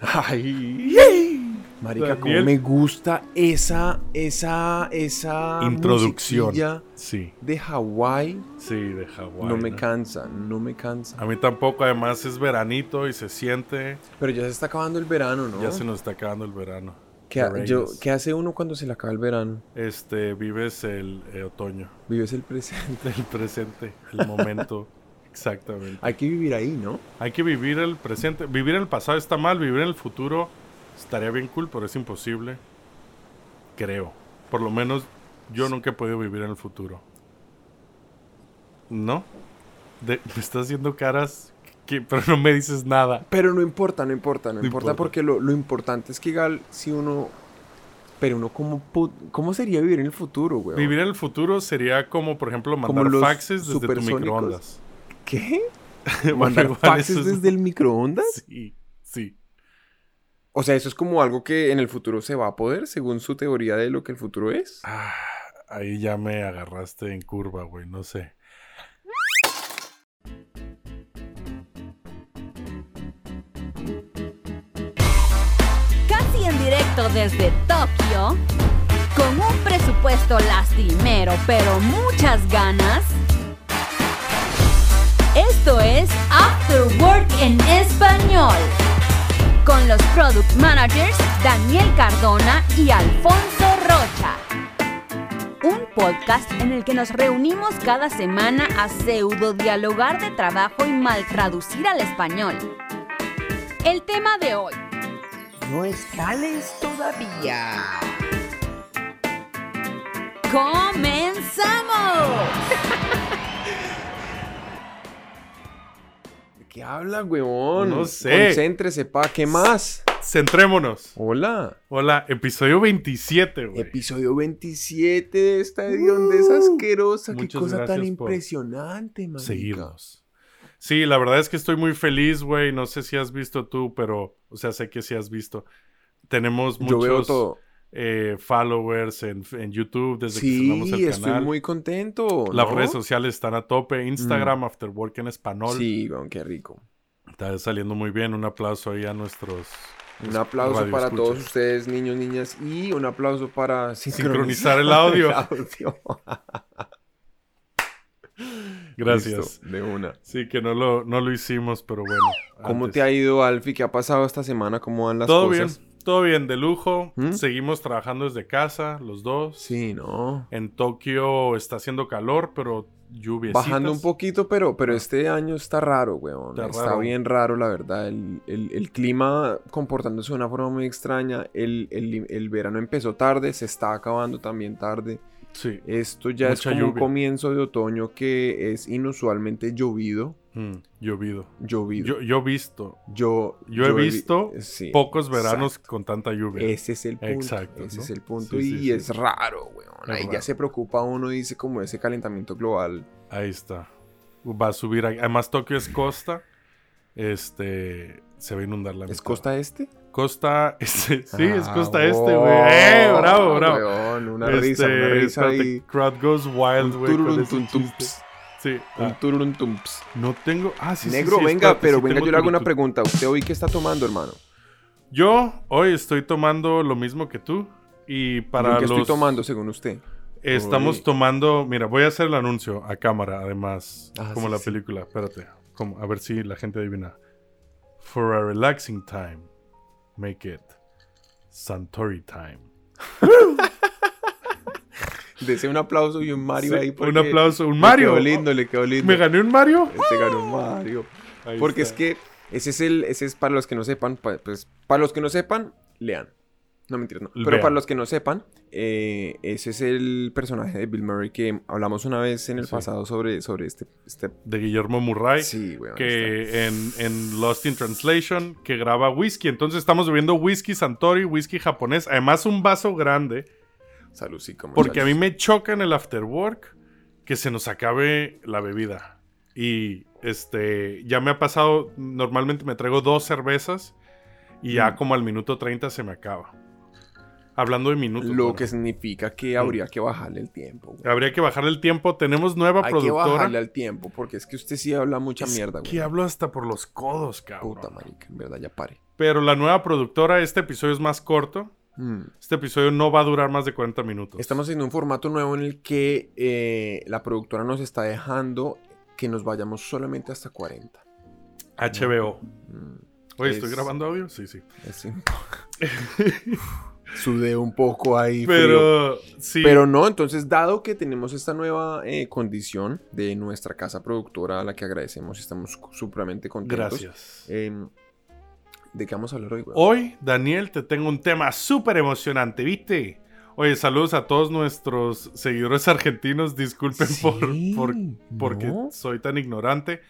Ay, Marica, cómo me gusta esa, esa, esa introducción sí. de Hawái. Sí, de Hawái. No me cansa, no me cansa. A mí tampoco, además es veranito y se siente. Pero ya se está acabando el verano, ¿no? Ya se nos está acabando el verano. ¿Qué, yo, ¿qué hace uno cuando se le acaba el verano? Este, vives el eh, otoño. Vives el presente. El presente, el momento. Exactamente. Hay que vivir ahí, ¿no? Hay que vivir el presente. Vivir en el pasado está mal, vivir en el futuro estaría bien cool, pero es imposible. Creo. Por lo menos yo nunca he podido vivir en el futuro. ¿No? me estás haciendo caras que, pero no me dices nada. Pero no importa, no importa, no, importa, porque lo, importante es que igual si uno... Pero uno, ¿cómo, ¿cómo sería vivir en el futuro, güey? Vivir en el futuro sería como, por ejemplo, mandar faxes desde tu microondas. ¿Qué? ¿Mandar faxes desde el microondas? Sí, sí. O sea, eso es como algo que en el futuro se va a poder, según su teoría de lo que el futuro es. Ah, ahí ya me agarraste en curva, güey, no sé. Casi en directo desde Tokio, con un presupuesto lastimero, pero muchas ganas esto es After Work en español. Con los product managers Daniel Cardona y Alfonso Rocha. Un podcast en el que nos reunimos cada semana a pseudo dialogar de trabajo y mal traducir al español. El tema de hoy. No escales todavía. ¡Comenzamos! qué habla, weón? No sé. Concéntrese, pa. ¿Qué más? Centrémonos. Hola. Hola, episodio 27, güey. Episodio 27 de esta edición de esa asquerosa. Qué cosa tan impresionante, man. Seguimos. Sí, la verdad es que estoy muy feliz, güey. No sé si has visto tú, pero, o sea, sé que sí has visto. Tenemos muchos. Yo veo todo eh, followers en, YouTube desde que estrenamos el canal. Sí, estoy muy contento. Las redes sociales están a tope. Instagram, mm. After Work en español. Sí, qué rico. Está saliendo muy bien. Un aplauso ahí a nuestros. Un aplauso para todos ustedes, niños, niñas, y un aplauso para sincronizar, el audio. Gracias. de una. Sí, que no lo, no lo hicimos, pero bueno. ¿Cómo te ha ido, Alfie? ¿Qué ha pasado esta semana? ¿Cómo van las Todo cosas? Bien. Todo bien, de lujo. ¿Mm? Seguimos trabajando desde casa, los dos. Sí, ¿no? En Tokio está haciendo calor, pero lluvia. Bajando un poquito, pero, pero ah. este año está raro, weón. Está, bien raro, la verdad. El, clima comportándose de una forma muy extraña. El, el, verano empezó tarde, se está acabando también tarde. Sí. Esto ya es como un comienzo de otoño que es inusualmente llovido. Mm, llovido. Llovido. Yo, yo, visto. Yo, yo, he visto pocos veranos con tanta lluvia. Ese es el punto. Exacto. Ese es el punto. y es raro, weón. Ahí ya se preocupa uno y dice como ese calentamiento global. Ahí está. Va a subir. Además, Tokio es costa. Este. Se va a inundar la ¿Es costa este? Costa este. Sí, es ah, costa este, güey. ¡Eh! Bravo, bravo. Weón, una risa, una este, risa. Ahí. Crowd goes wild, güey. Sí. Un ah. No tengo. Ah, sí, Negro, venga, pero venga, yo le hago una pregunta. ¿Usted hoy qué está tomando, hermano? Yo hoy estoy tomando lo mismo que tú. Y para ¿Qué estoy tomando, según usted? Estamos tomando. Mira, voy a hacer el anuncio a cámara, además. Ah, como la película. Espérate. Como, a ver si la gente adivina. For a relaxing time, make it Santori time. Dese un aplauso y un Mario ahí. Un aplauso, un Mario. Le quedó lindo, le quedó lindo. ¿Me gané un Mario? Se ganó un Mario. porque es que ese es el, ese es para los que no sepan, pues para los que no sepan, lean. No mentiras, no. Pero para los que no sepan, eh, ese es el personaje de Bill Murray que hablamos una vez en el pasado sobre, sobre este, este, De Guillermo Murray. Sí, Que en, en, Lost in Translation, que graba whisky. Entonces estamos bebiendo whisky Santori, whisky japonés. Además, un vaso grande Salud, sí, como Porque a mí me choca en el after work que se nos acabe la bebida. Y este, ya me ha pasado, normalmente me traigo dos cervezas y ya como al minuto 30 se me acaba. Hablando de minutos. Lo que significa que habría que bajarle el tiempo. Güey. Habría que bajarle el tiempo. Tenemos nueva Hay productora. Hay que bajarle el tiempo, porque es que usted sí habla mucha mierda, güey. Que hablo hasta por los codos, cabrón. Puta marica, en verdad, ya pare. Pero la nueva productora, este episodio es más corto. Mm. Este episodio no va a durar más de 40 minutos. Estamos haciendo un formato nuevo en el que eh, la productora nos está dejando que nos vayamos solamente hasta 40. HBO. Mm. Oye, ¿estoy grabando audio? Sí, sí. sí. Sudé un poco ahí. Pero sí. Pero no, entonces, dado que tenemos esta nueva eh, condición de nuestra casa productora a la que agradecemos y estamos supremamente contentos. Gracias. Em, ¿De qué vamos a hablar hoy, Hoy, Daniel, te tengo un tema súper emocionante, ¿viste? Oye, saludos a todos nuestros seguidores argentinos. Disculpen por, por porque soy tan ignorante.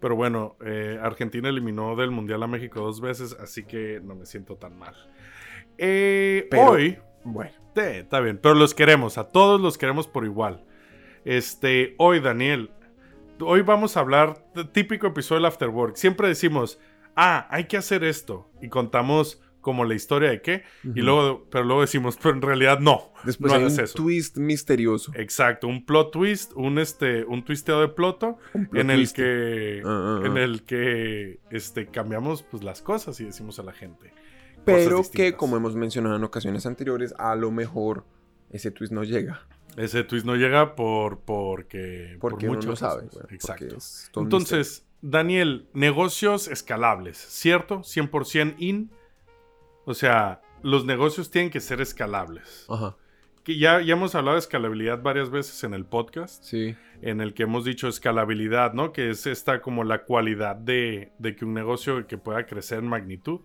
Pero bueno, eh, Argentina eliminó del Mundial a México dos veces, así que no me siento tan mal. Eh, hoy, bueno, está bien, pero los queremos, a todos los queremos por igual. Este, hoy, Daniel, hoy vamos a hablar, típico episodio del Afterwork. Siempre decimos, ah, hay que hacer esto. Y contamos como la historia de qué, y luego, pero luego decimos, pero en realidad no. Después no hay un twist misterioso. Exacto, un plot twist, un este, un twisteo de ploto, en el que, ah, ah, en ah. el que, este, cambiamos pues las cosas y decimos a la gente. Pero que, como hemos mencionado en ocasiones anteriores, a lo mejor ese twist no llega. Ese twist no llega por porque porque por uno no sabe. Exacto. Entonces, Daniel, negocios escalables, ¿cierto? 100% in. O sea, los negocios tienen que ser escalables. Ajá. Que ya, ya hemos hablado de escalabilidad varias veces en el podcast. Sí. En el que hemos dicho escalabilidad, ¿no? Que es esta como la cualidad de, de que un negocio que pueda crecer en magnitud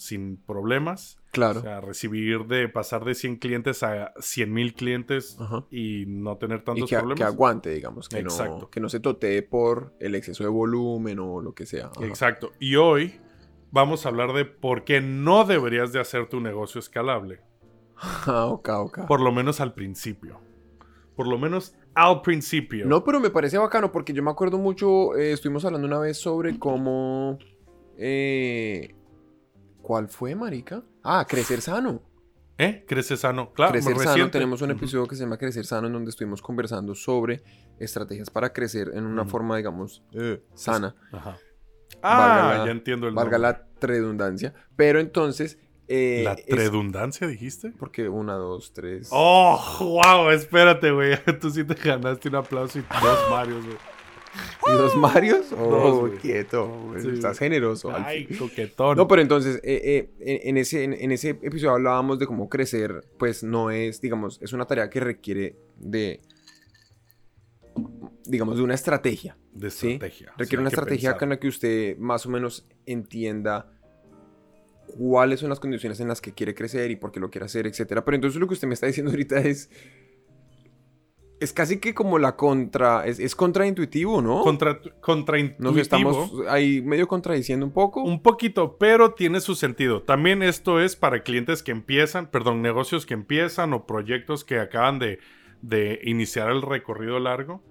sin problemas. Claro. O sea, recibir de pasar de 100 clientes a 100 mil clientes y no tener tantos que, problemas. Que aguante, digamos. Que No, que no se totee por el exceso de volumen o lo que sea. Exacto. Y hoy vamos a hablar de por qué no deberías de hacer tu negocio escalable. Ah, ok, ok. Por lo menos al principio. Por lo menos al principio. No, pero me parece bacano porque yo me acuerdo mucho, eh, estuvimos hablando una vez sobre cómo... Eh, ¿Cuál fue, marica? Ah, Crecer Sano. ¿Eh? Crecer Sano, claro. Crecer Sano, tenemos un episodio que se llama Crecer Sano en donde estuvimos conversando sobre estrategias para crecer en una forma, digamos, eh, sana. Ajá. Ah, ya entiendo el Valga la redundancia. Pero entonces... Eh, ¿La redundancia dijiste? Porque una, dos, tres... ¡Oh, wow! Espérate, güey. Tú sí te ganaste un aplauso y dos Marios, güey. ¿Y dos Marios? Oh, quieto. Estás generoso. Ay, coquetón. No, pero entonces, eh, eh, en, ese, en, ese episodio hablábamos de cómo crecer, pues no es, digamos, es una tarea que requiere de, digamos, de una estrategia. De estrategia. Requiere una estrategia con la que usted más o menos entienda cuáles son las condiciones en las que quiere crecer y por qué lo quiere hacer, etcétera. Pero entonces lo que usted me está diciendo ahorita es es casi que como la contra. Es, contraintuitivo, ¿no? Contra, contraintuitivo. Nos estamos ahí medio contradiciendo un poco. Un poquito, pero tiene su sentido. También esto es para clientes que empiezan, perdón, negocios que empiezan o proyectos que acaban de, iniciar el recorrido largo.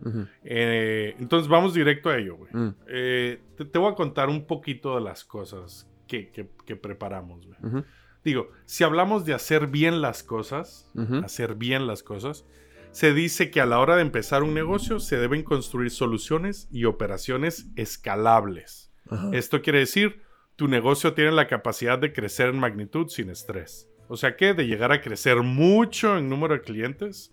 Eh, entonces vamos directo a ello, güey. Mm. Eh, te, voy a contar un poquito de las cosas que, preparamos, güey. Digo, si hablamos de hacer bien las cosas, hacer bien las cosas se dice que a la hora de empezar un negocio se deben construir soluciones y operaciones escalables. Esto quiere decir, tu negocio tiene la capacidad de crecer en magnitud sin estrés. O sea que de llegar a crecer mucho en número de clientes,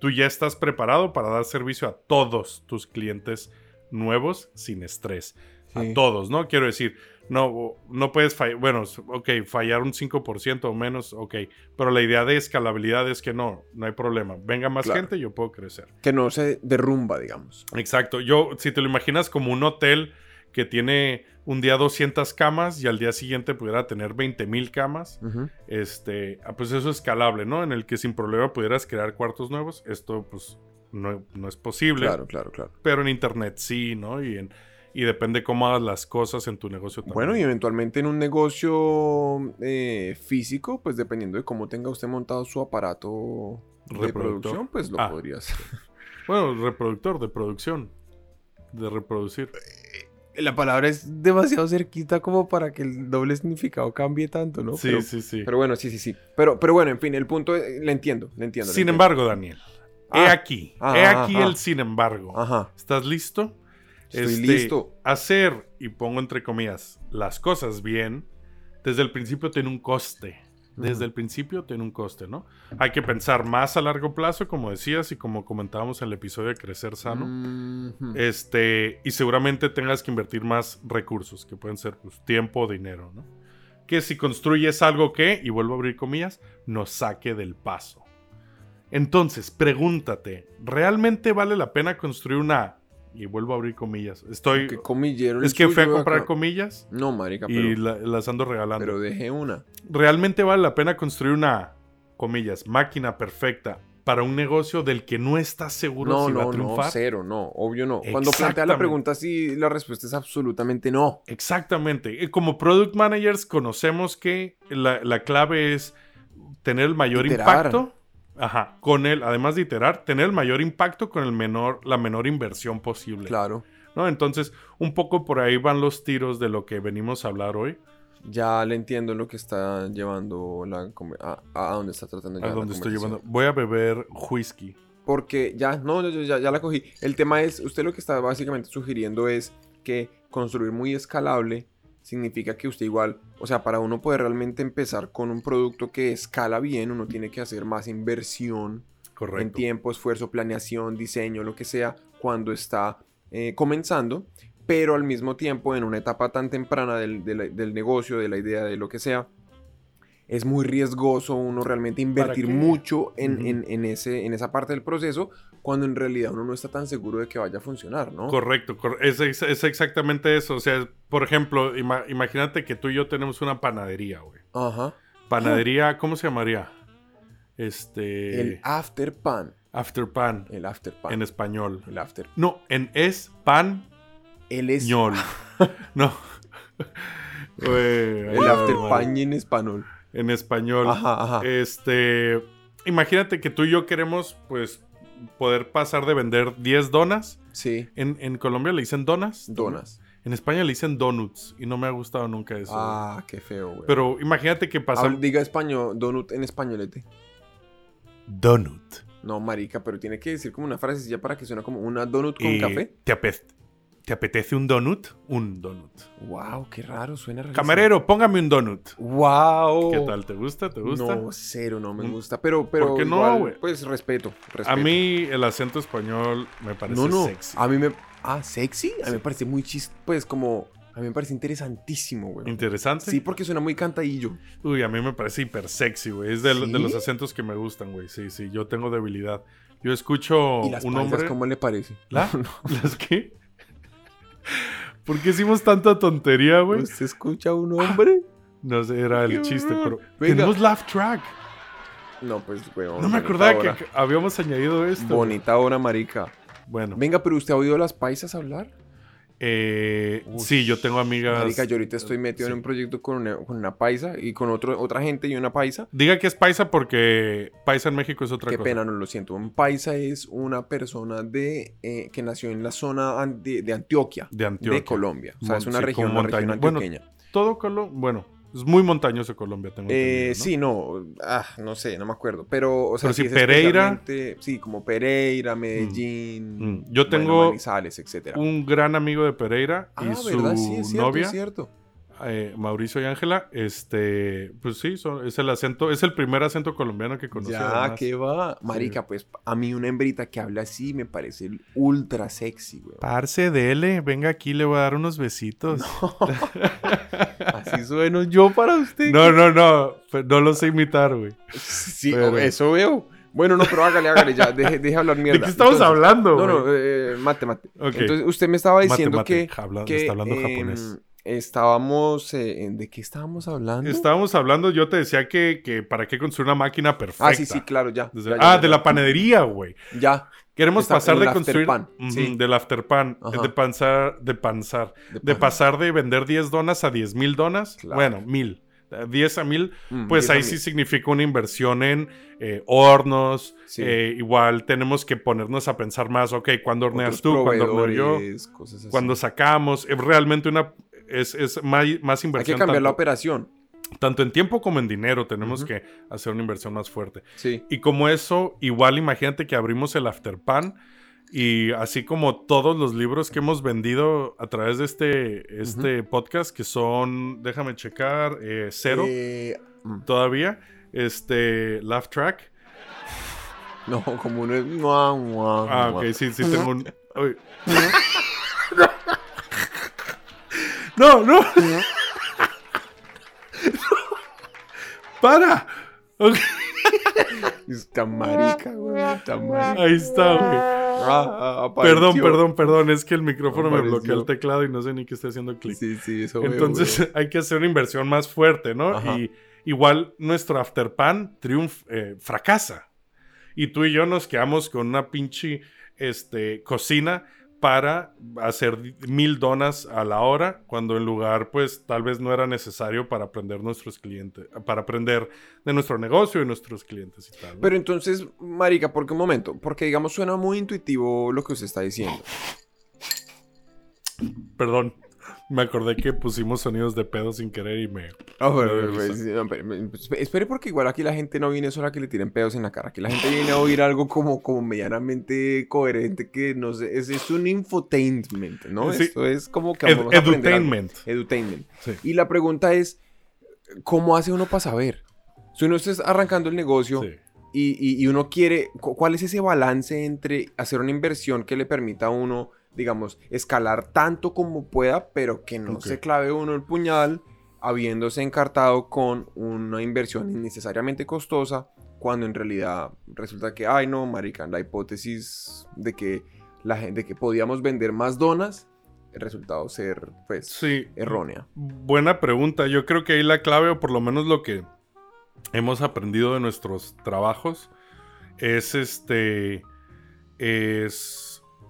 tú ya estás preparado para dar servicio a todos tus clientes nuevos sin estrés. A todos, ¿no? Quiero decir, no, no puedes fallar, bueno, ok, fallar un 5% o menos, ok, pero la idea de escalabilidad es que no, no hay problema, venga más gente, yo puedo crecer. Que no se derrumba, digamos. Exacto, yo, si te lo imaginas como un hotel que tiene un día 200 camas y al día siguiente pudiera tener 20 mil camas, este, ah, pues eso es escalable, ¿no? En el que sin problema pudieras crear cuartos nuevos, esto pues no, no es posible. Claro, claro, claro. Pero en internet sí, ¿no? Y en y depende cómo hagas las cosas en tu negocio también. Bueno, y eventualmente en un negocio eh, físico, pues dependiendo de cómo tenga usted montado su aparato de producción, pues lo ah. podría hacer. bueno, reproductor de producción, de reproducir. la palabra es demasiado cerquita como para que el doble significado cambie tanto, ¿no? Sí, sí, sí. Pero bueno, sí, sí, sí. Pero, pero bueno, en fin, el punto, eh, le entiendo, le entiendo. Sin embargo, Daniel, he Ah. aquí, Ah, he ah, aquí ah. el sin embargo. Ajá. ¿Estás listo? Estoy Este, listo. Hacer, y pongo entre comillas, las cosas bien, desde el principio tiene un coste. Desde el principio tiene un coste, ¿no? Hay que pensar más a largo plazo, como decías y como comentábamos en el episodio de Crecer Sano. Este, y seguramente tengas que invertir más recursos, que pueden ser pues, tiempo o dinero, ¿no? Que si construyes algo que, y vuelvo a abrir comillas, nos saque del paso. Entonces, pregúntate, ¿realmente vale la pena construir una... Y vuelvo a abrir comillas. Estoy... ¿Qué comillero Es que fui a comprar acá? comillas No, marica, pero, y la- las ando regalando. pero dejé una. ¿Realmente vale la pena construir una, comillas, máquina perfecta para un negocio del que no estás seguro No, si va a no, no, triunfar? cero, no, obvio no. Cuando plantea la pregunta, sí, la respuesta es absolutamente no. Exactamente. Eh, Como product managers conocemos que la, la clave es tener el mayor Iterar. impacto. Ajá. Con el, además de iterar, tener el mayor impacto con el menor, la menor inversión posible. Claro. ¿no? Entonces, un poco por ahí van los tiros de lo que venimos a hablar hoy. Ya le entiendo lo que está llevando la a, a dónde está tratando de A donde estoy llevando. Voy a beber whisky. Porque ya, no, yo- yo ya, ya la cogí. El tema es, usted lo que está básicamente sugiriendo es que construir muy escalable significa que usted igual, o sea, para uno poder realmente empezar con un producto que escala bien, uno tiene que hacer más inversión en Correcto. tiempo, esfuerzo, planeación, diseño, lo que sea, cuando está eh, comenzando, pero al mismo tiempo en una etapa tan temprana del, del negocio, de la idea, de lo que sea, es muy riesgoso uno realmente invertir mucho en, en- en ese, en esa parte del proceso, cuando en realidad uno no está tan seguro de que vaya a funcionar, ¿no? Correcto, cor- es, es- es exactamente eso. O sea, por ejemplo, ima- imagínate que tú y yo tenemos una panadería, güey. Ajá. Panadería, ¿cómo se llamaría? Este. El after pan. After pan, El after pan. en español. El after. No, en es pan El es ñol. no. El after pan en español. En español. Ajá, ajá. Este. Imagínate que tú y yo queremos, pues, poder pasar de vender 10 donas. Sí. En, en Colombia le dicen donas. Donas. En España le dicen donuts. Y no me ha gustado nunca eso. Ah, qué feo, güey. Pero imagínate que pasa. Habla- diga español, donut en españolete. Donut. No, marica, pero tiene que decir como una frasecilla para que suene como una donut con Y café. ¿te, ape- ¿Te apetece un donut? Un donut. Wow, qué raro, suena rarísimo. Camarero, póngame un donut. Wow. ¿Qué tal? ¿Te gusta? ¿Te gusta? No, cero, no me Mm. gusta. Pero, pero ¿Por qué no, güey? Pues respeto, respeto. A mí el acento español me parece no, no. sexy. A mí me. Ah, sexy. A mí me parece muy chis. Pues como. A mí me parece interesantísimo, güey. ¿Interesante? Sí, porque suena muy cantadillo. Uy, a mí me parece hiper sexy, güey. Es de, ¿Sí? de los acentos que me gustan, güey. Sí, sí, yo tengo debilidad. Yo escucho ¿Y las un paisas hombre. cómo le parece? ¿La? ¿Las qué? ¿Por qué hicimos tanta tontería, güey? ¿Usted escucha a un hombre? No sé, era el chiste, pero. Venga. Tenemos laugh track. No, pues, güey. No me acordaba que que habíamos añadido esto. Bonita hora, marica. Bueno, Venga, pero ¿usted ha oído a las paisas hablar? Eh, sí, yo tengo amigas. Marica, yo ahorita estoy metido sí. en un proyecto con una, con una paisa y con otro, otra gente y una paisa. Diga que es paisa porque paisa en México es otra Qué cosa. pena, no lo siento. Un paisa es una persona de eh, que nació en la zona de, de Antioquia, De Antioquia. de Colombia. O sea, Mon- es una región, una región montaña. Bueno, antioqueña. Todo Colombia. Bueno, es muy montañoso Colombia, tengo Eh, entendido, ¿no? Sí, no, ah, no sé, no me acuerdo. Pero, o sea, Pero sí, es Pereira. Sí, como Pereira, Medellín, Mm. Yo bueno, tengo Manizales, etcétera. Un gran amigo de Pereira y ah, su ¿verdad? Sí, es cierto, novia, es cierto. Eh, Mauricio y Ángela, este, pues sí, son- es el acento, es el primer acento colombiano que conocí. Ya, además. ¿qué va? Marica, pues a mí una hembrita que habla así me parece ultra sexy, güey. Parce, dele, venga aquí, le voy a dar unos besitos. Así sueno yo para usted. No, no, no, no lo sé imitar, güey. Sí, Pero- eso veo. Bueno, no, pero hágale, hágale ya. Deje, deje hablar mierda. ¿De qué estamos Entonces- hablando, No, no, eh, mate, mate. Entonces, usted me estaba diciendo Mate, que, habla- que, está hablando em, japonés. Estábamos... eh, ¿De qué estábamos hablando? Estábamos hablando, yo te decía que, que para qué construir una máquina perfecta. Ah, sí, sí, claro, ya. Desde- ya, ya, ah, ya, de la panadería, güey. Ya, Queremos Está pasar de construir. afterpan, Ujú, sí. Del afterpan. Ajá. De pasar. De pasar. de De pan. pasar de vender 10 donas a 10 mil donas. Claro. Bueno, mil. 10 a 1000, mm, pues ahí sí significa una inversión en eh, hornos. Eh, igual tenemos que ponernos a pensar más, ok, ¿cuándo horneas tú? ¿Cuándo horneo yo? Cuando sacamos, es realmente una, es, es más, más, inversión. Hay que cambiar la operación. Tanto en tiempo como en dinero tenemos que hacer una inversión más fuerte. Sí. Y como eso, igual imagínate que abrimos el Afterpan y así como todos los libros que hemos vendido a través de este, este podcast, que son, déjame checar, eh, cero eh, mm. todavía, este, Laugh Track. No, como un... ah, ok, sí, sí, tengo un... no, no. ¡Para! Okay. Está marica, güey. Está marica. Ahí está, güey. Ah, ah, perdón, perdón, perdón. Es que el micrófono me bloqueó el teclado y no sé ni qué está haciendo clic. Sí, sí, eso Entonces hay que hacer una inversión más fuerte, ¿no? Y igual nuestro afterpan triunf eh, fracasa. Y tú y yo nos quedamos con una pinche este, cocina para hacer mil donas a la hora, cuando en lugar, pues tal vez no era necesario para aprender nuestros clientes, para aprender de nuestro negocio y nuestros clientes y tal. Pero entonces, Marica, ¿por qué un momento? Porque digamos suena muy intuitivo lo que usted está diciendo. Perdón. Me acordé que pusimos sonidos de pedo sin querer y me. Espere, porque igual aquí la gente no viene solo a que le tiren pedos en la cara. Aquí la gente viene a oír algo como, como medianamente coherente que no sé. Es, un infotainment, ¿no? Esto es como que. edutainment. Edutainment. Y la pregunta es: ¿cómo hace uno para saber? Si uno está arrancando el negocio. Y, y, uno quiere, ¿cuál es ese balance entre hacer una inversión que le permita a uno digamos, escalar tanto como pueda, pero que no se clave uno el puñal habiéndose encartado con una inversión innecesariamente costosa, cuando en realidad resulta que, ay no, marica, la hipótesis de que la gente, que podíamos vender más donas, el resultado ser, pues, sí. errónea. Buena pregunta. Yo creo que ahí la clave, o por lo menos lo que hemos aprendido de nuestros trabajos, es este, es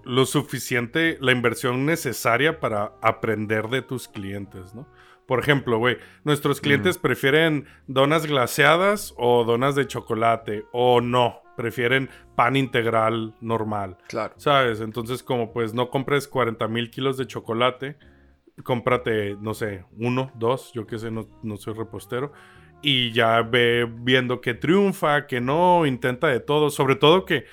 lo suficiente, la inversión necesaria para aprender de tus clientes, ¿no? Por ejemplo, güey, nuestros clientes prefieren donas glaseadas o donas de chocolate o no, prefieren pan integral normal. Claro. ¿Sabes? Entonces, como pues no compres 40 mil kilos de chocolate, cómprate, no sé, uno, dos, yo qué sé, no, no soy repostero. Y ya ve viendo que triunfa, que no, intenta de todo. Sobre todo que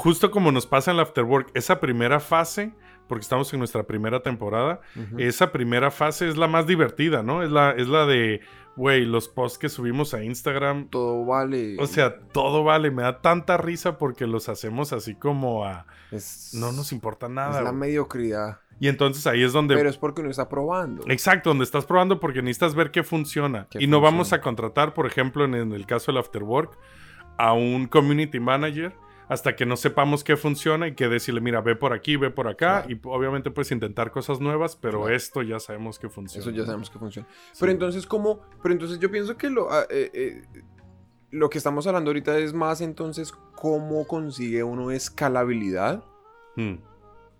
justo como nos pasa en el Afterwork, esa primera fase, porque estamos en nuestra primera temporada, esa primera fase es la más divertida, ¿no? Es la, es la de, güey, los posts que subimos a Instagram. Todo vale. O sea, todo vale. Me da tanta risa porque los hacemos así como a... no nos importa nada. Es la mediocridad. Y entonces ahí es donde... Pero es porque uno está probando. Exacto, donde estás probando porque necesitas ver qué funciona. y no vamos a contratar, por ejemplo, en el caso del Afterwork, a un community manager hasta que no sepamos qué funciona y que decirle, mira, ve por aquí, ve por acá. Y obviamente puedes intentar cosas nuevas, pero esto ya sabemos que funciona. Eso ya sabemos que funciona. Pero entonces, ¿cómo? Pero entonces yo pienso que lo, ah, eh, eh, lo que estamos hablando ahorita es más entonces cómo consigue uno escalabilidad hmm.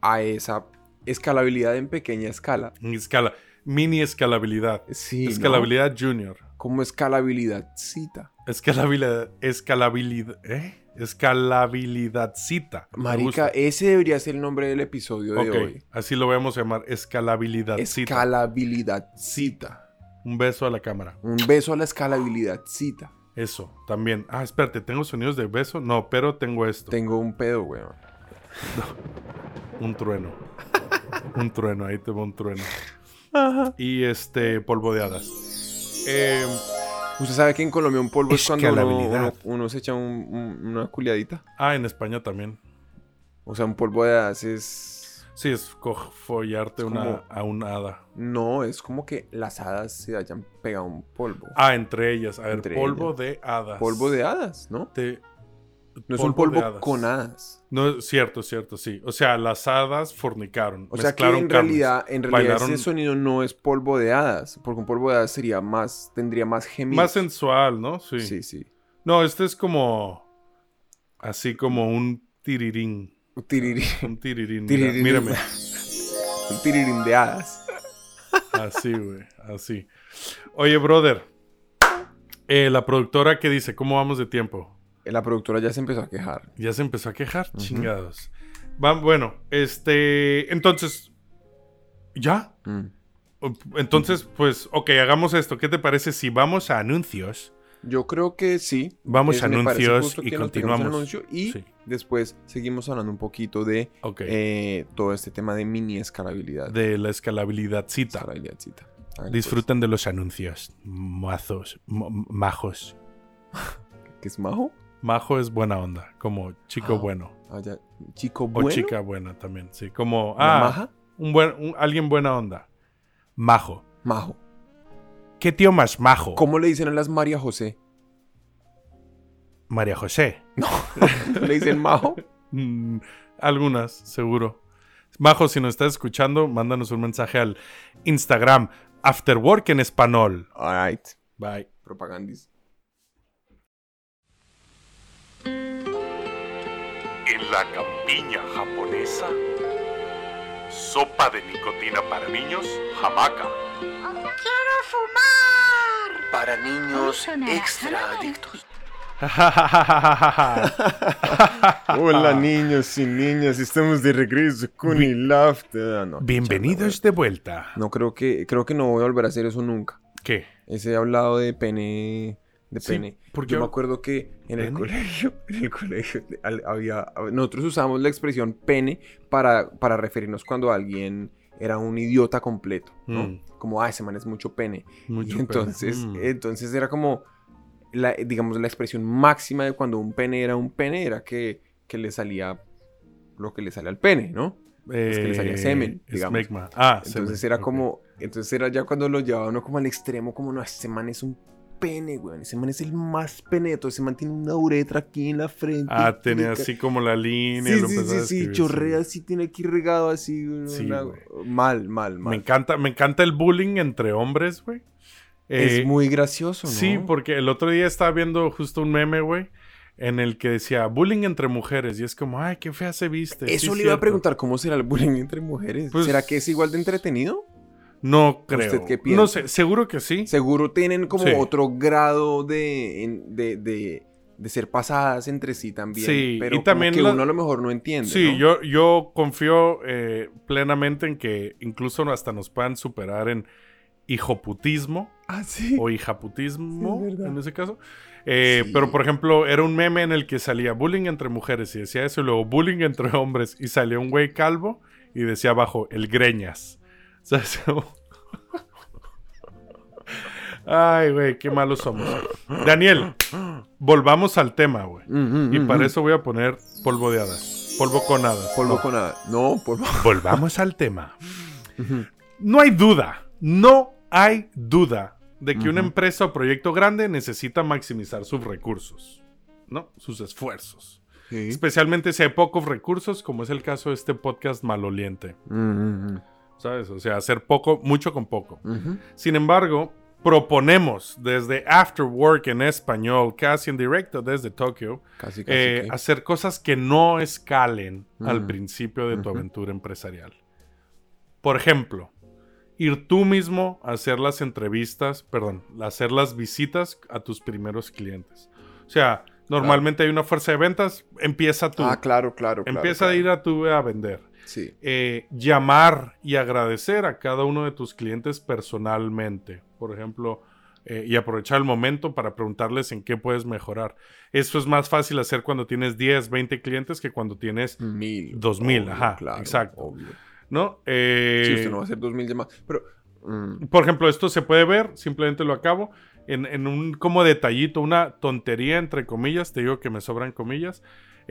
a esa escalabilidad en pequeña escala. Escala. Mini escalabilidad. Sí. Escalabilidad junior. Como escalabilidad cita. Escalabilidad. Escalabilidad. ¿Eh? Escalabilidadcita. Marica, ese debería ser el nombre del episodio de hoy. Así lo vamos a llamar, escalabilidadcita. Escalabilidadcita. Un beso a la cámara. Un beso a la escalabilidadcita. Eso, también. Ah, espérate, ¿tengo sonidos de beso? No, pero tengo esto. Tengo un pedo, weón. un trueno. un trueno, ahí te va un trueno. Ajá. Y este, polvo de hadas. Eh, ¿Usted sabe que en Colombia un polvo es cuando uno, se echa una culiadita? Ah, en España también. O sea, un polvo de hadas es... Sí, es follarte una, a una hada. No, es como que las hadas se hayan pegado un polvo. Ah, entre ellas. A ver, polvo de hadas. Polvo de hadas, ¿no? De no es un polvo con hadas. No, cierto, cierto, sí. O sea, las hadas fornicaron. O sea que en realidad, en realidad ese sonido no es polvo de hadas. Porque un polvo de hadas sería más, tendría más gemidos. Más sensual, ¿no? Sí. Sí, sí. No, este es como. Así como un tirirín. Un tirirín. Un tirirín. tirirín. Mírame. un tirirín de hadas. Así, güey, así. Oye, brother. Eh, la productora que dice, ¿cómo vamos de tiempo? La productora ya se empezó a quejar. Ya se empezó a quejar, chingados. bueno, este. Entonces. ¿Ya? Mm. Entonces, pues, ok, hagamos esto. ¿Qué te parece si vamos a anuncios? Yo creo que sí. Vamos a anuncios y continuamos. y después seguimos hablando un poquito de eh, todo este tema de mini escalabilidad. De la escalabilidad cita. Disfruten de los anuncios. Mazos. Majos. ¿Qué es majo? Majo es buena onda, como chico ah, bueno. Ah, ¿Chico bueno? O chica buena también, sí. Como, ah, maja? Un buen, alguien buena onda. Majo. Majo. ¿Qué tío más majo? ¿Cómo le dicen a las María José? María José. No. ¿Le dicen majo? Mm, algunas, seguro. Majo, si nos estás escuchando, mándanos un mensaje al Instagram Afterwork en español. Alright. Bye. Propagandis. La campiña japonesa, sopa de nicotina para niños, hamaca ¡Quiero fumar! Para niños extra adictos. Hola niños y niñas, estamos de regreso con el after. Ah, Bienvenidos de vuelta. No creo que creo que no voy a volver a hacer eso nunca. ¿Qué? Ese hablado de pene de pene. Porque yo me acuerdo que en el colegio, en el colegio había nosotros usamos la expresión pene para para referirnos cuando alguien era un idiota completo, ¿no? Mm. Como, ah, ese man es mucho pene. Mucho entonces, mm. entonces era como, la, digamos, la expresión máxima de cuando un pene era un pene era que, que le salía lo que le sale al pene, ¿no? es que le salía semen, eh, digamos. Ah, entonces era como, entonces era ya cuando lo llevaba uno como al extremo, como, no, ese man es un pene, güey. Ese man es el más peneto. Ese man tiene una uretra aquí en la frente. Ah, tiene así como la línea. Sí, sí, sí, sí, chorrea así, tiene aquí regado así. mal, mal, mal. Me encanta, me encanta el bullying entre hombres, güey. es eh, muy gracioso, ¿no? Sí, porque el otro día estaba viendo justo un meme, güey en el que decía bullying entre mujeres y es como, ay, qué fea se viste. Eso le iba a preguntar, ¿cómo será el bullying entre mujeres? Pues ¿Será que es igual de entretenido? No creo. No sé, seguro que sí. Seguro tienen como otro grado de, de, de, ser pasadas entre sí también. Sí, pero y también que uno a lo mejor no entiende. Sí, Yo, yo confío eh, plenamente en que incluso hasta nos puedan superar en hijoputismo. Ah, sí. O hijaputismo, en ese caso. Eh, pero, por ejemplo, era un meme en el que salía bullying entre mujeres y decía eso, y luego bullying entre hombres, y salía un güey calvo y decía abajo, el greñas. Ay, güey, qué malos somos. Daniel, volvamos al tema, güey. y para eso voy a poner polvo de hadas. Polvo con hadas. Polvo con hadas. No, polvo. Volvamos al tema. No hay duda, no hay duda de que una empresa o proyecto grande necesita maximizar sus recursos, ¿no? Sus esfuerzos. Especialmente si hay pocos recursos, como es el caso de este podcast maloliente. ¿Sabes? O sea, hacer poco, mucho con poco. Sin embargo, proponemos desde After Work en español, casi en directo desde Tokio, eh, hacer cosas que no escalen al principio de tu aventura empresarial. Por ejemplo, ir tú mismo a hacer las entrevistas, perdón, hacer las visitas a tus primeros clientes. O sea, normalmente hay una fuerza de ventas, empieza tú. Ah, claro, claro. Empieza a ir a tu a vender. Eh, llamar y agradecer a cada uno de tus clientes personalmente. Por ejemplo, eh, y aprovechar el momento para preguntarles en qué puedes mejorar. Eso es más fácil hacer cuando tienes 10, 20 clientes que cuando tienes mil. 2000. Ajá, exacto. ¿No? Eh, sí, usted no va a hacer 2000 llamadas. Pero. Mm. Por ejemplo, esto se puede ver, simplemente lo acabo. En, en, un como detallito, una tontería entre comillas, te digo que me sobran comillas.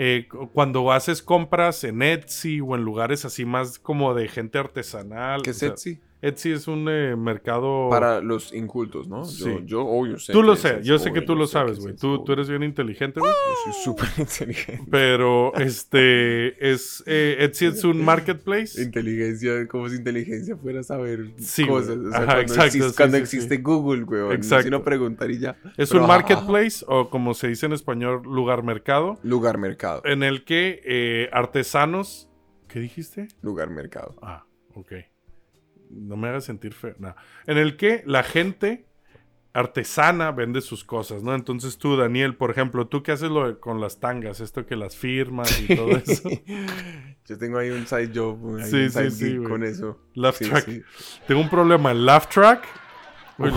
Eh, cuando haces compras en Etsy o en lugares así más como de gente artesanal. ¿Qué es Etsy? Etsy es un eh, mercado... Para los incultos, ¿no? Sí. Yo, yo, sé. Tú lo sé, yo sé que tú lo sabes, güey. Tú, tú, eres bien inteligente, güey. Yo soy súper inteligente. Pero, este, es... Eh, Etsy es un marketplace. Inteligencia, como si inteligencia fuera saber cosas. O sea, cuando exacto. Existe, cuando existe Google, güey. Exacto. Si no preguntar y ya. Es un marketplace, o como se dice en español, lugar mercado. Lugar mercado. En el que eh, artesanos... ¿Qué dijiste? Lugar mercado. Ah, ok no me hagas sentir feo. No. En el que la gente artesana vende sus cosas, ¿no? Entonces tú, Daniel, por ejemplo, tú qué haces lo de- con las tangas, esto que las firmas y todo eso. Yo tengo ahí un side job, Sí, un side sí, sí, con eso. Laugh track. Tengo un problema en Laugh Track. Uy,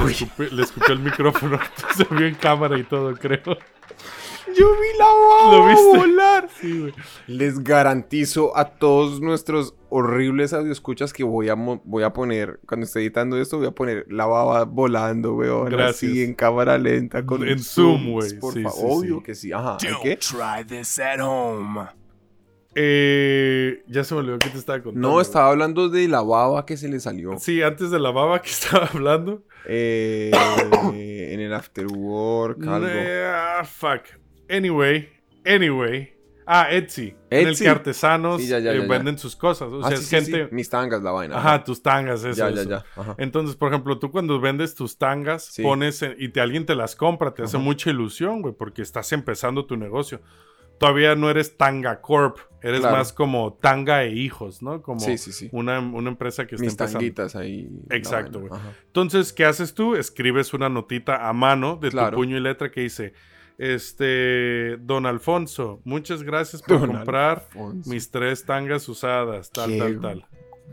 le, escupí el micrófono. Se vio en cámara y todo, creo. Yo vi la baba ¿Lo viste? volar. Sí, güey. Les garantizo a todos nuestros horribles audioscuchas que voy a, voy a poner, cuando esté editando esto, voy a poner la baba volando, weón. Gracias. Así en cámara lenta. Con En zoom, güey. Por Sí, favor. sí, Obvio sí. que sí. Ajá. ¿hay qué? try this at home. Eh, ya se me olvidó que te estaba contando. No, estaba hablando de la baba que se le salió. Sí, antes de la baba que estaba hablando. Eh, en el afterwork, algo. Ah, fuck. Anyway, anyway. Ah, Etsy. En el Etsy. que artesanos Sí, ya, ya, eh, ya, ya. venden sus cosas. O Ah, sea, sí, es sí, gente. Mis tangas, la vaina. Ajá, tus tangas, eso. Ya, ya, eso. ya. Ajá. Entonces, por ejemplo, tú cuando vendes tus tangas, pones en- y te, alguien te las compra, te hace Ajá. mucha ilusión, güey, porque estás empezando tu negocio. Todavía no eres Tanga Corp, eres Claro. más como Tanga e Hijos, ¿no? Como. Una, una empresa que está Mis empezando. tanguitas ahí. Exacto, güey. Entonces, ¿qué haces tú? Escribes una notita a mano de Claro. tu puño y letra que dice, este, Don Alfonso, muchas gracias por Don comprar Alfonso. mis tres tangas usadas, tal, Qué tal, tal.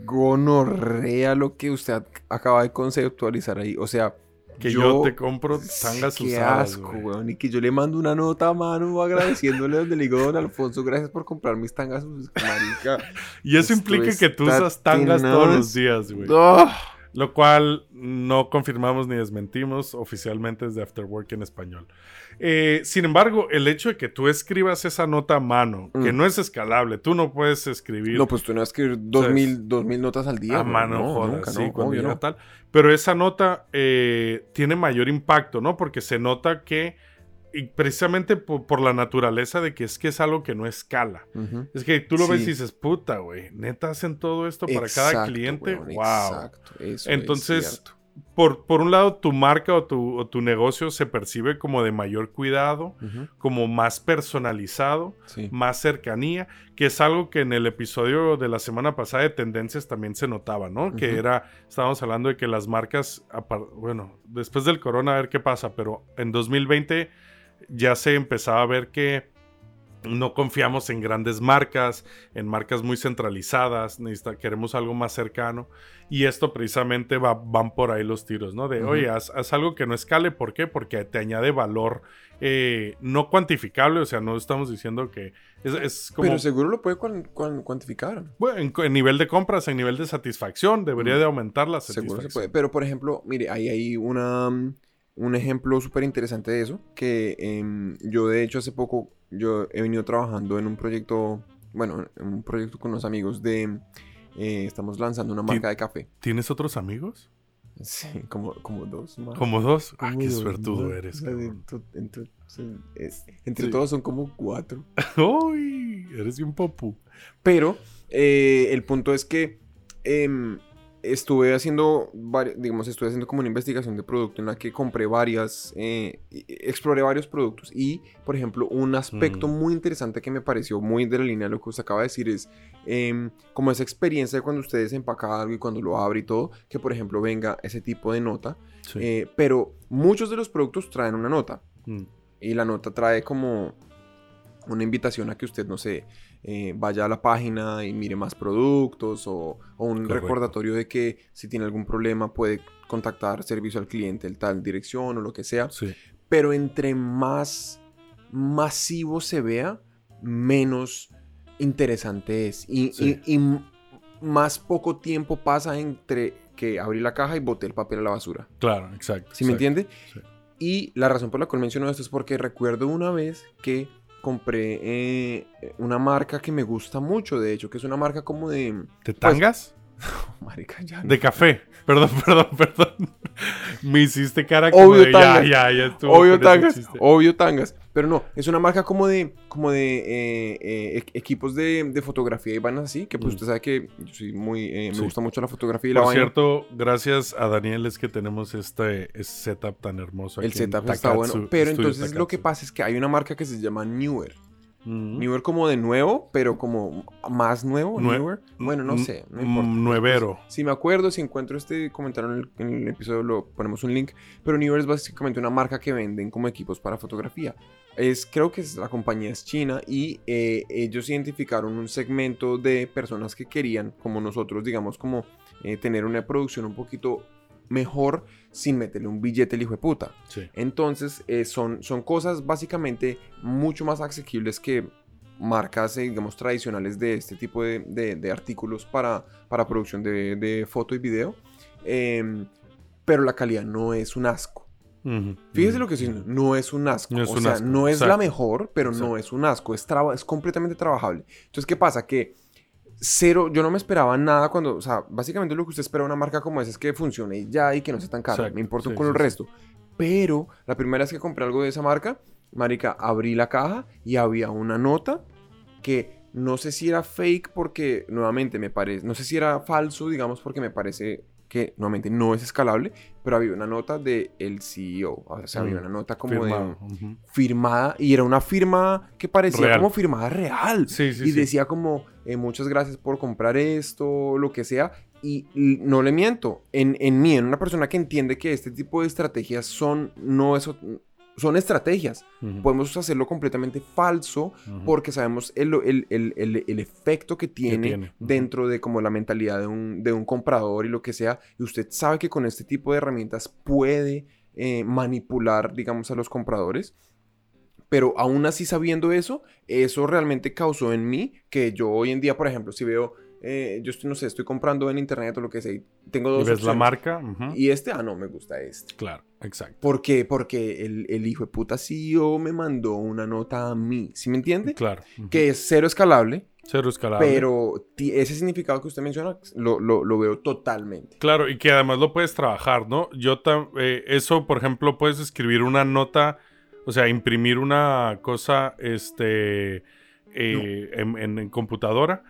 Gonorrea lo que usted ac- acaba de conceptualizar ahí. O sea, Que yo, te compro tangas Qué usadas, asco, weón. Y que yo le mando una nota a mano agradeciéndole donde le digo, don Alfonso, gracias por comprar mis tangas, marica. Y eso Esto implica que tú usas tangas tenaz. todos los días, güey. ¡Ah! Lo cual no confirmamos ni desmentimos oficialmente desde Afterwork en español. Eh, sin embargo, el hecho de que tú escribas esa nota a mano, que Mm. no es escalable, tú no puedes escribir No, pues tú no vas a escribir dos ¿Sabes? mil, dos mil notas al día. a mano, no, jodas, nunca, sí, no, cuando obvio llega no. tal. Pero esa nota eh, tiene mayor impacto, ¿no? Porque se nota que, y precisamente por, por la naturaleza de que es que es algo que no escala. Es que tú lo ves y dices, puta, güey, neta hacen todo esto para cada cliente. weón, wow. Exacto, eso Entonces, por, por un lado, tu marca o tu, o tu negocio se percibe como de mayor cuidado, como más personalizado, sí. más cercanía, que es algo que en el episodio de la semana pasada de tendencias también se notaba, ¿no? Que era, estábamos hablando de que las marcas, bueno, después del corona a ver qué pasa, pero en 2020 ya se empezaba a ver que no confiamos en grandes marcas, en marcas muy centralizadas, queremos algo más cercano. Y esto precisamente va, van por ahí los tiros, ¿no? De, Ujú. oye, haz, haz algo que no escale, ¿por qué? Porque te añade valor eh, no cuantificable, o sea, no estamos diciendo que es, es como... Pero seguro lo puede cuan- cuan- cuantificar. Bueno, en, en nivel de compras, en nivel de satisfacción, debería de aumentar la Seguro satisfacción. se puede. Pero, por ejemplo, mire, ahí hay una, mm, un ejemplo súper interesante de eso. Que em, yo, de hecho, hace poco, yo he venido trabajando en un proyecto, bueno, en un proyecto con unos amigos de... eh, estamos lanzando una marca de café. ¿Tienes otros amigos? Sí, como, como dos más. ¿Como dos? Ah, Como qué dos suertudo eres, es- entre Sí. todos son como cuatro. ¡Uy! Eres bien popu. Pero eh, el punto es que em, estuve haciendo, digamos, estuve haciendo como una investigación de producto en la que compré varias, eh, exploré varios productos y, por ejemplo, un aspecto Mm. muy interesante que me pareció muy de la línea de lo que usted acaba de decir es em, como esa experiencia de cuando usted desempaca algo y cuando lo abre y todo, que por ejemplo venga ese tipo de nota, Sí. eh, pero muchos de los productos traen una nota. Mm. Y la nota trae como una invitación a que usted, no sé, eh, vaya a la página y mire más productos o, o un Correcto. recordatorio de que si tiene algún problema puede contactar servicio al cliente en tal dirección o lo que sea. Sí. Pero entre más masivo se vea, menos interesante es. Y, Sí. y- y m- más poco tiempo pasa entre que abrí la caja y boté el papel a la basura. Claro, exacto. ¿Sí me entiende? sí. Y la razón por la cual menciono esto es porque recuerdo una vez que compré eh, una marca que me gusta mucho, de hecho, que es una marca como de... ¿Te tangas? Marica, ya no. De café. Perdón, perdón, perdón. Me hiciste cara Obvio como de, ya, tangas. ya, ya estuvo Obvio tangas, obvio tangas. Pero no, es una marca como de, como de eh, eh, equipos de, de fotografía y vainas así, que pues Mm. usted sabe que yo soy muy, eh, me Sí. gusta mucho la fotografía y la Por vaina. cierto, gracias a Daniel es que tenemos este, este setup tan hermoso. El en setup está bueno. Pero entonces lo que pasa es que hay una marca que se llama Newer. Newer como de nuevo, pero como más nuevo. Nue- newer. Bueno, no N- sé. No mm, importa. nuevero. Si me acuerdo, si encuentro este comentario en el, en el episodio, lo ponemos un link. Pero Newer es básicamente una marca que venden como equipos para fotografía. Es, creo que es, la compañía es china y eh, ellos identificaron un segmento de personas que querían, como nosotros, digamos, como eh, tener una producción un poquito mejor sin meterle un billete el hijo de puta. Sí. Entonces, eh, son, son cosas básicamente mucho más asequibles que marcas, eh, digamos, tradicionales de este tipo de, de- de artículos para, para producción de, de foto y video. Em, pero la calidad no es un asco. Fíjese lo que estoy diciendo, no es un asco. No es o un sea, asco, no es la mejor, pero no es un asco. Es, es completamente trabajable. Entonces, ¿qué pasa? Que cero, yo no me esperaba nada cuando, o sea, básicamente lo que usted espera de una marca como esa es que funcione ya y que no sea tan. Exacto, Me importa sí, sí, el sí. resto. Pero la primera vez que compré algo de esa marca, marica, abrí la caja y había una nota que no sé si era fake porque nuevamente me parece, no sé si era falso, digamos, porque me parece que nuevamente no es escalable, pero había una nota de el CEO, o sea, había Mm, una nota como Firmado, de firmada y era una firma que parecía Real. como firmada real Sí, sí, y sí. decía como eh, muchas gracias por comprar esto, lo que sea. Y no le miento, en, en mí, en una persona que entiende que este tipo de estrategias son, no eso, son estrategias. Podemos hacerlo completamente falso porque sabemos el, el- el- el- el efecto que tiene, dentro de como la mentalidad de un, de un comprador y lo que sea. Y usted sabe que con este tipo de herramientas puede eh, manipular, digamos, a los compradores. Pero aún así sabiendo eso, eso realmente causó en mí que yo hoy en día, por ejemplo, si veo, eh, yo estoy, no sé, estoy comprando en internet o lo que sea, y tengo Y dos ves la marca. Y este, ah, no, me gusta este. Claro, exacto. ¿Por qué? Porque el, el hijo de puta CEO me mandó una nota a mí, ¿sí me entiende? Claro. Que es cero escalable, Cero escalable. pero ese significado que usted menciona lo, lo- lo veo totalmente. Claro, y que además lo puedes trabajar, ¿no? Yo eh, eso, por ejemplo, puedes escribir una nota, o sea, imprimir una cosa, este, eh, en, en- en computadora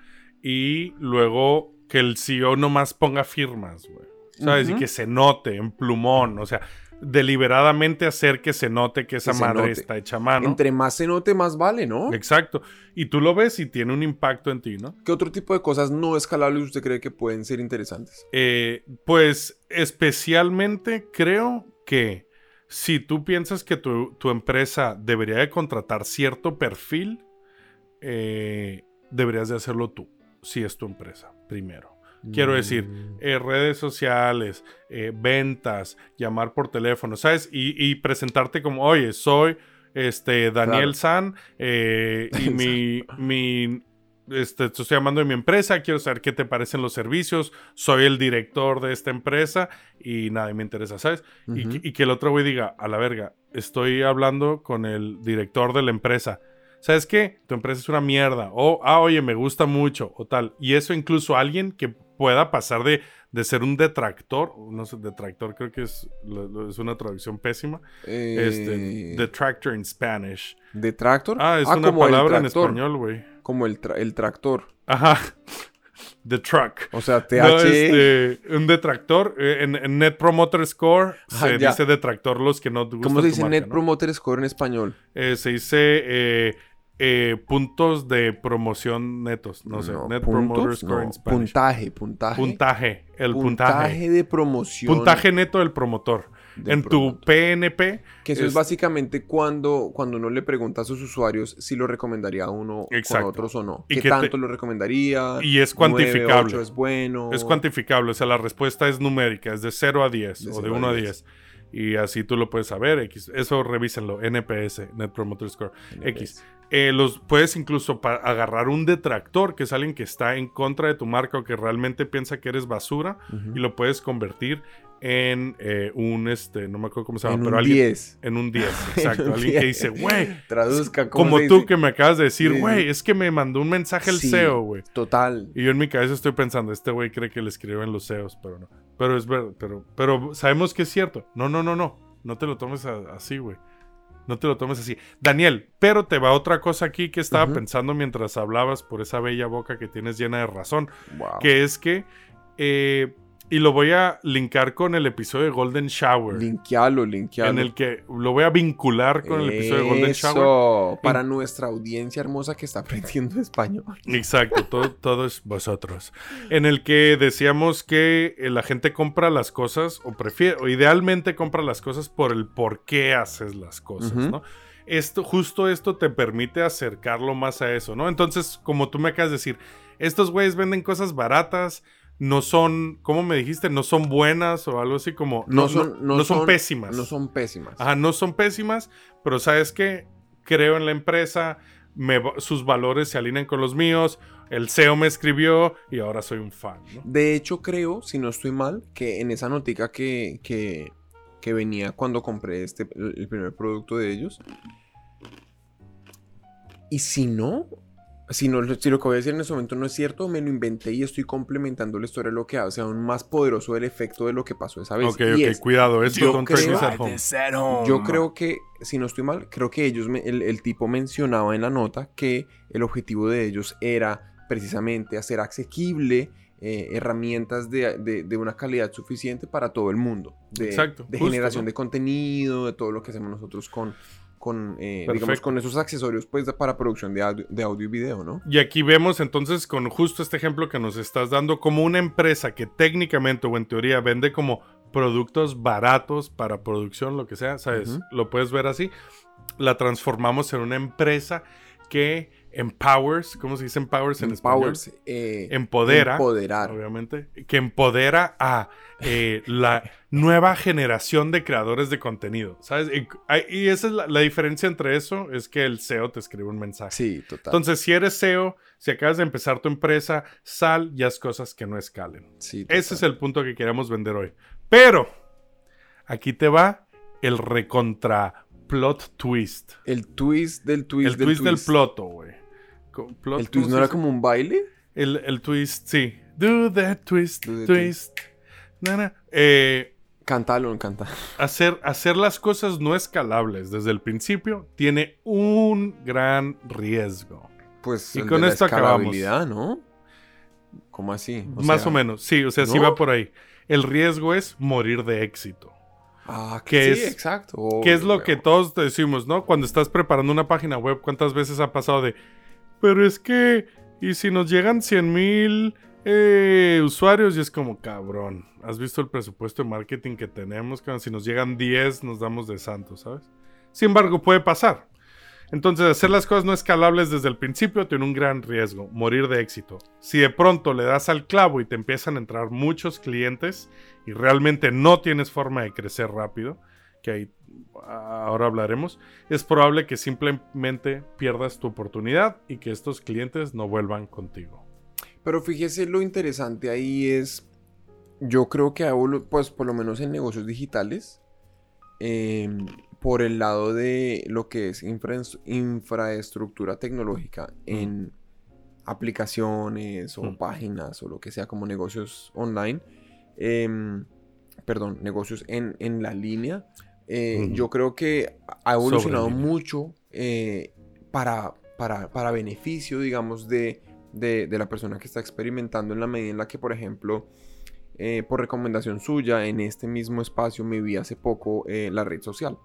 y luego que el CEO nomás ponga firmas, güey. ¿Sabes? Y que se note en plumón, o sea, deliberadamente hacer que se note que esa madre note. está hecha a mano. Entre más se note, más vale, ¿no? Exacto. Y tú lo ves y tiene un impacto en ti, ¿no? ¿Qué otro tipo de cosas no escalables usted cree que pueden ser interesantes? Eh, pues especialmente creo que si tú piensas que tu, tu empresa debería de contratar cierto perfil, eh, deberías de hacerlo tú, si es tu empresa, primero. Quiero decir, Mm. eh, redes sociales, eh, ventas, llamar por teléfono, ¿sabes? Y, y presentarte como, oye, soy este Daniel Claro. San eh, y mi, mi este, te estoy llamando de mi empresa, quiero saber qué te parecen los servicios, soy el director de esta empresa y nadie me interesa, ¿sabes? Y y, que el otro güey diga, a la verga, estoy hablando con el director de la empresa. ¿Sabes qué? Tu empresa es una mierda. O, ah, oye, me gusta mucho. O tal. Y eso incluso alguien que pueda pasar de, de ser un detractor. No sé, detractor creo que es, es una traducción pésima. Este, Eh, detractor in Spanish. ¿Detractor? Ah, es una como el palabra en español, güey. Como el, tra- el tractor. Ajá. The truck. O sea, TH. No, este, un detractor. eh, en, en Net Promoter Score Ah, se ya. dice detractor los que no te gustan ¿Cómo se dice marca, Net ¿no? Promoter Score en español? Eh, se dice eh, eh, puntos de promoción netos. No sé. No, Net puntos, Promoter Score no, Spanish. puntaje, puntaje. Puntaje. El puntaje. de promoción. Puntaje neto del promotor. del en tu promotor. PNP. Que eso es, es- básicamente cuando, cuando uno le pregunta a sus usuarios si lo recomendaría a uno Exacto. con otros o no. Y ¿Qué que te- tanto lo recomendaría? Y es cuantificable. ocho es bueno. Es cuantificable, o sea, la respuesta es numérica, es de 0 a 10 De o de cero a 1 a 10. 10. Y así tú lo puedes saber, X. Eso revísenlo, NPS, Net Promoter Score, X. Eh, los, puedes incluso agarrar un detractor, que es alguien que está en contra de tu marca o que realmente piensa que eres basura, y lo puedes convertir en eh, un, este, no me acuerdo cómo se llama, En pero un alguien... 10. En un 10, exacto. Un alguien que 10. dice, güey, Traduzca. ¿cómo como tú dice? que me acabas de decir, Sí. güey, es que me mandó un mensaje el Sí, CEO, güey. Total. Y yo en mi cabeza estoy pensando, este güey cree que le escriben los CEOs, pero no. Pero es verdad, pero, pero sabemos que es cierto. No, no, no, no. No te lo tomes a- así, güey. No te lo tomes así. Daniel, pero te va otra cosa aquí que estaba pensando mientras hablabas por esa bella boca que tienes llena de razón. Wow. Que es que eh, y lo voy a linkar con el episodio de Golden Shower. Linkealo, linkealo. En el que lo voy a vincular con el episodio de Golden Shower. Para nuestra audiencia hermosa que está aprendiendo español. Exacto, todo, todo es vosotros. En el que decíamos que eh, la gente compra las cosas, o prefiere, o idealmente compra las cosas por el por qué haces las cosas, ¿no? Esto, justo esto te permite acercarlo más a eso, ¿no? Entonces, como tú me acabas de decir, estos güeyes venden cosas baratas no son, ¿cómo me dijiste? No son buenas o algo así como... No, son, no, son, pésimas. No son pésimas. Ajá, no son pésimas, pero sabes que creo en la empresa, sus valores se alinean con los míos, el CEO me escribió y ahora soy un fan. De hecho, creo, si no estoy mal, que en esa notica que, que, que venía cuando compré este, el primer producto de ellos, y si no, si, no, si lo que voy a decir en ese momento no es cierto, me lo inventé y estoy complementando la historia de lo que hace aún más poderoso el efecto de lo que pasó esa vez. Ok, ok, cuidado, esto yo creo, yo creo que, si no estoy mal, creo que ellos, el, tipo mencionaba en la nota que el objetivo de ellos era precisamente hacer asequible eh, herramientas de, una calidad suficiente para todo el mundo. De, Exacto, de generación de contenido, de todo lo que hacemos nosotros con, con, eh, digamos, con esos accesorios pues, para producción de audio, de audio y video, ¿no? Y aquí vemos entonces con justo este ejemplo que nos estás dando, como una empresa que técnicamente o en teoría vende como productos baratos para producción, lo que sea, ¿sabes? Lo puedes ver así. La transformamos en una empresa que empowers, ¿cómo se dice empowers en empowers, español? Eh, empodera, empoderar. obviamente, que empodera a eh, la nueva generación de creadores de contenido, ¿sabes? Y, esa es la, diferencia entre eso, es que el SEO te escribe un mensaje. Sí, total. Entonces, si eres SEO, si acabas de empezar tu empresa, sal y haz cosas que no escalen. Sí, Ese es el punto que queremos vender hoy. Pero, aquí te va el recontra plot twist. El twist del twist el del twist. del ploto, güey. ¿El twist no era como un baile? El, twist, sí. Do that twist, twist. Eh, Cántalo, canta. Hacer, hacer las cosas no escalables desde el principio tiene un gran riesgo. Pues y con esto acabamos. ¿no? ¿Cómo así? Más o menos, sí, o sea, sí va por ahí. El riesgo es morir de éxito. Ah, que sí, exacto. ¿Qué es lo que todos decimos, ¿no? Cuando estás preparando una página web, ¿cuántas veces ha pasado de, pero es que, ¿y si nos llegan 100 mil eh, usuarios? Y es como, cabrón, ¿has visto el presupuesto de marketing que tenemos? Que si nos llegan 10, nos damos de santos, ¿sabes? Sin embargo, puede pasar. Entonces, hacer las cosas no escalables desde el principio tiene un gran riesgo, morir de éxito. Si de pronto le das al clavo y te empiezan a entrar muchos clientes y realmente no tienes forma de crecer rápido, que ahí ahora hablaremos, es probable que simplemente pierdas tu oportunidad y que estos clientes no vuelvan contigo. Pero fíjese lo interesante ahí es, yo creo que pues por lo menos en negocios digitales, em, por el lado de lo que es infraestructura tecnológica en aplicaciones o páginas o lo que sea como negocios online, em, perdón, negocios en, la línea, eh, yo creo que ha evolucionado mucho eh, para, para, beneficio, digamos, de, de, la persona que está experimentando en la medida en la que, por ejemplo, eh, por recomendación suya, en este mismo espacio me vi hace poco la red social.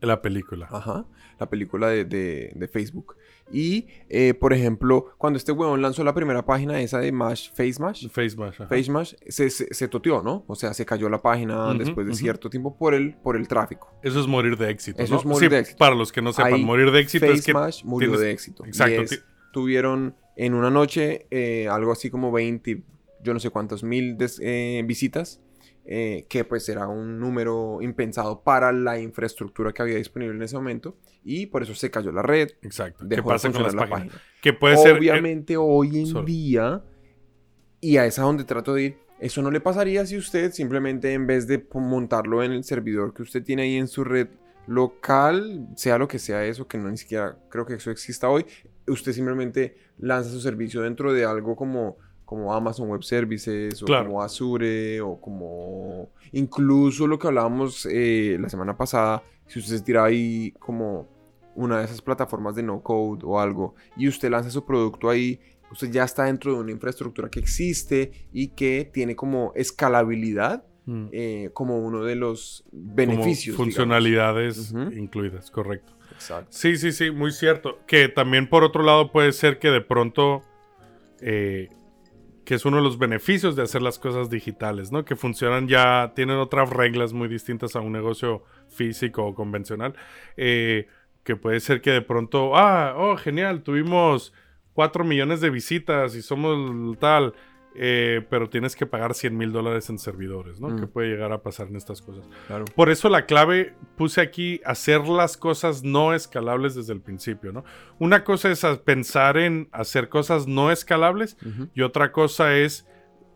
La película. Ajá, la película de, Facebook. Y, eh, por ejemplo, cuando este huevón lanzó la primera página esa de Mash, Face Mash. Face Mash, Face Mash, se, se, toteó, ¿no? O sea, se cayó la página después de cierto tiempo por el, por el tráfico. Eso es morir de éxito. Eso es morir de éxito. Para los que no sepan, morir de éxito es que. Mash murió de éxito. Exacto. tuvieron en una noche eh, algo así como 20, yo no sé cuántos mil eh, visitas eh, que pues era un número impensado para la infraestructura que había disponible en ese momento y por eso se cayó la red. Exacto. ¿Qué pasa con las la páginas? Que puede ser... Obviamente hoy en día, y a esa donde trato de ir, eso no le pasaría si usted simplemente en vez de montarlo en el servidor que usted tiene ahí en su red local, sea lo que sea eso, que no ni siquiera creo que eso exista hoy, usted simplemente lanza su servicio dentro de algo como como Amazon Web Services o como Azure o como incluso lo que hablábamos eh, la semana pasada, si usted se tira ahí como una de esas plataformas de no code o algo y usted lanza su producto ahí usted ya está dentro de una infraestructura que existe y que tiene como escalabilidad mm. eh, como uno de los beneficios. funcionalidades incluidas, correcto. Exacto. Sí, sí, sí, muy cierto. Que también por otro lado puede ser que de pronto, eh, que es uno de los beneficios de hacer las cosas digitales, ¿no? Que funcionan ya, tienen otras reglas muy distintas a un negocio físico o convencional. Eh, que puede ser que de pronto, ah, oh, genial, tuvimos 4 millones de visitas y somos tal, eh, pero tienes que pagar 100 mil dólares en servidores, ¿no? Que mm. puede llegar a pasar en estas cosas. Por eso la clave puse aquí hacer las cosas no escalables desde el principio, ¿no? Una cosa es pensar en hacer cosas no escalables y otra cosa es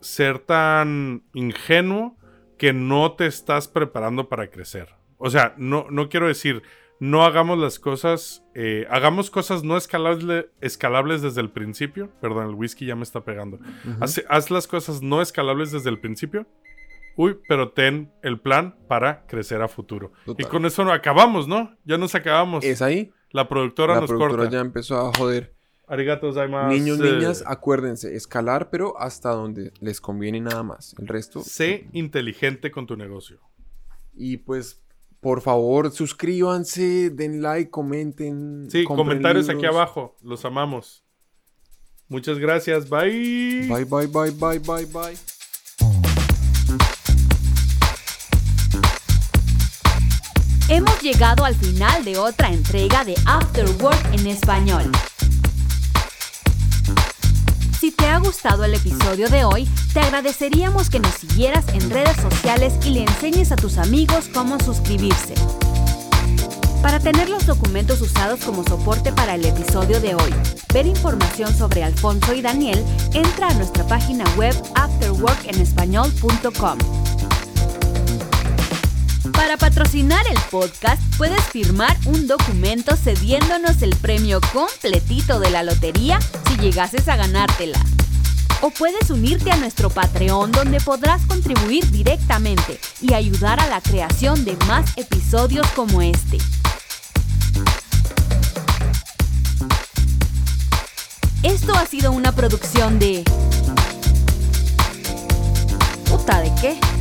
ser tan ingenuo que no te estás preparando para crecer. O sea, no, no quiero decir no hagamos las cosas, eh, hagamos cosas no escalables desde el principio. Perdón, el whisky ya me está pegando. haz, las cosas no escalables desde el principio. Uy, pero ten el plan para crecer a futuro. Y con eso no acabamos, ¿no? Ya nos acabamos. Es ahí. La productora nos corta. ya empezó a joder. Arigato más. Niños, niñas, acuérdense, escalar, pero hasta donde les conviene nada más. El resto. Sé inteligente con tu negocio. Y pues por favor, suscríbanse, den like, comenten. Sí, comentarios aquí abajo. Los amamos. Muchas gracias. Bye. Bye, bye, bye, bye, bye, bye. Hemos llegado al final de otra entrega de After Work en español. Te ha gustado el episodio de hoy, te agradeceríamos que nos siguieras en redes sociales y le enseñes a tus amigos cómo suscribirse. Para tener los documentos usados como soporte para el episodio de hoy, ver información sobre Alfonso y Daniel, entra a nuestra página web afterworkenespañol.com. Para patrocinar el podcast, puedes firmar un documento cediéndonos el premio completito de la lotería si llegases a ganártela. O puedes unirte a nuestro Patreon donde podrás contribuir directamente y ayudar a la creación de más episodios como este. Esto ha sido una producción de... ¿Puta de qué?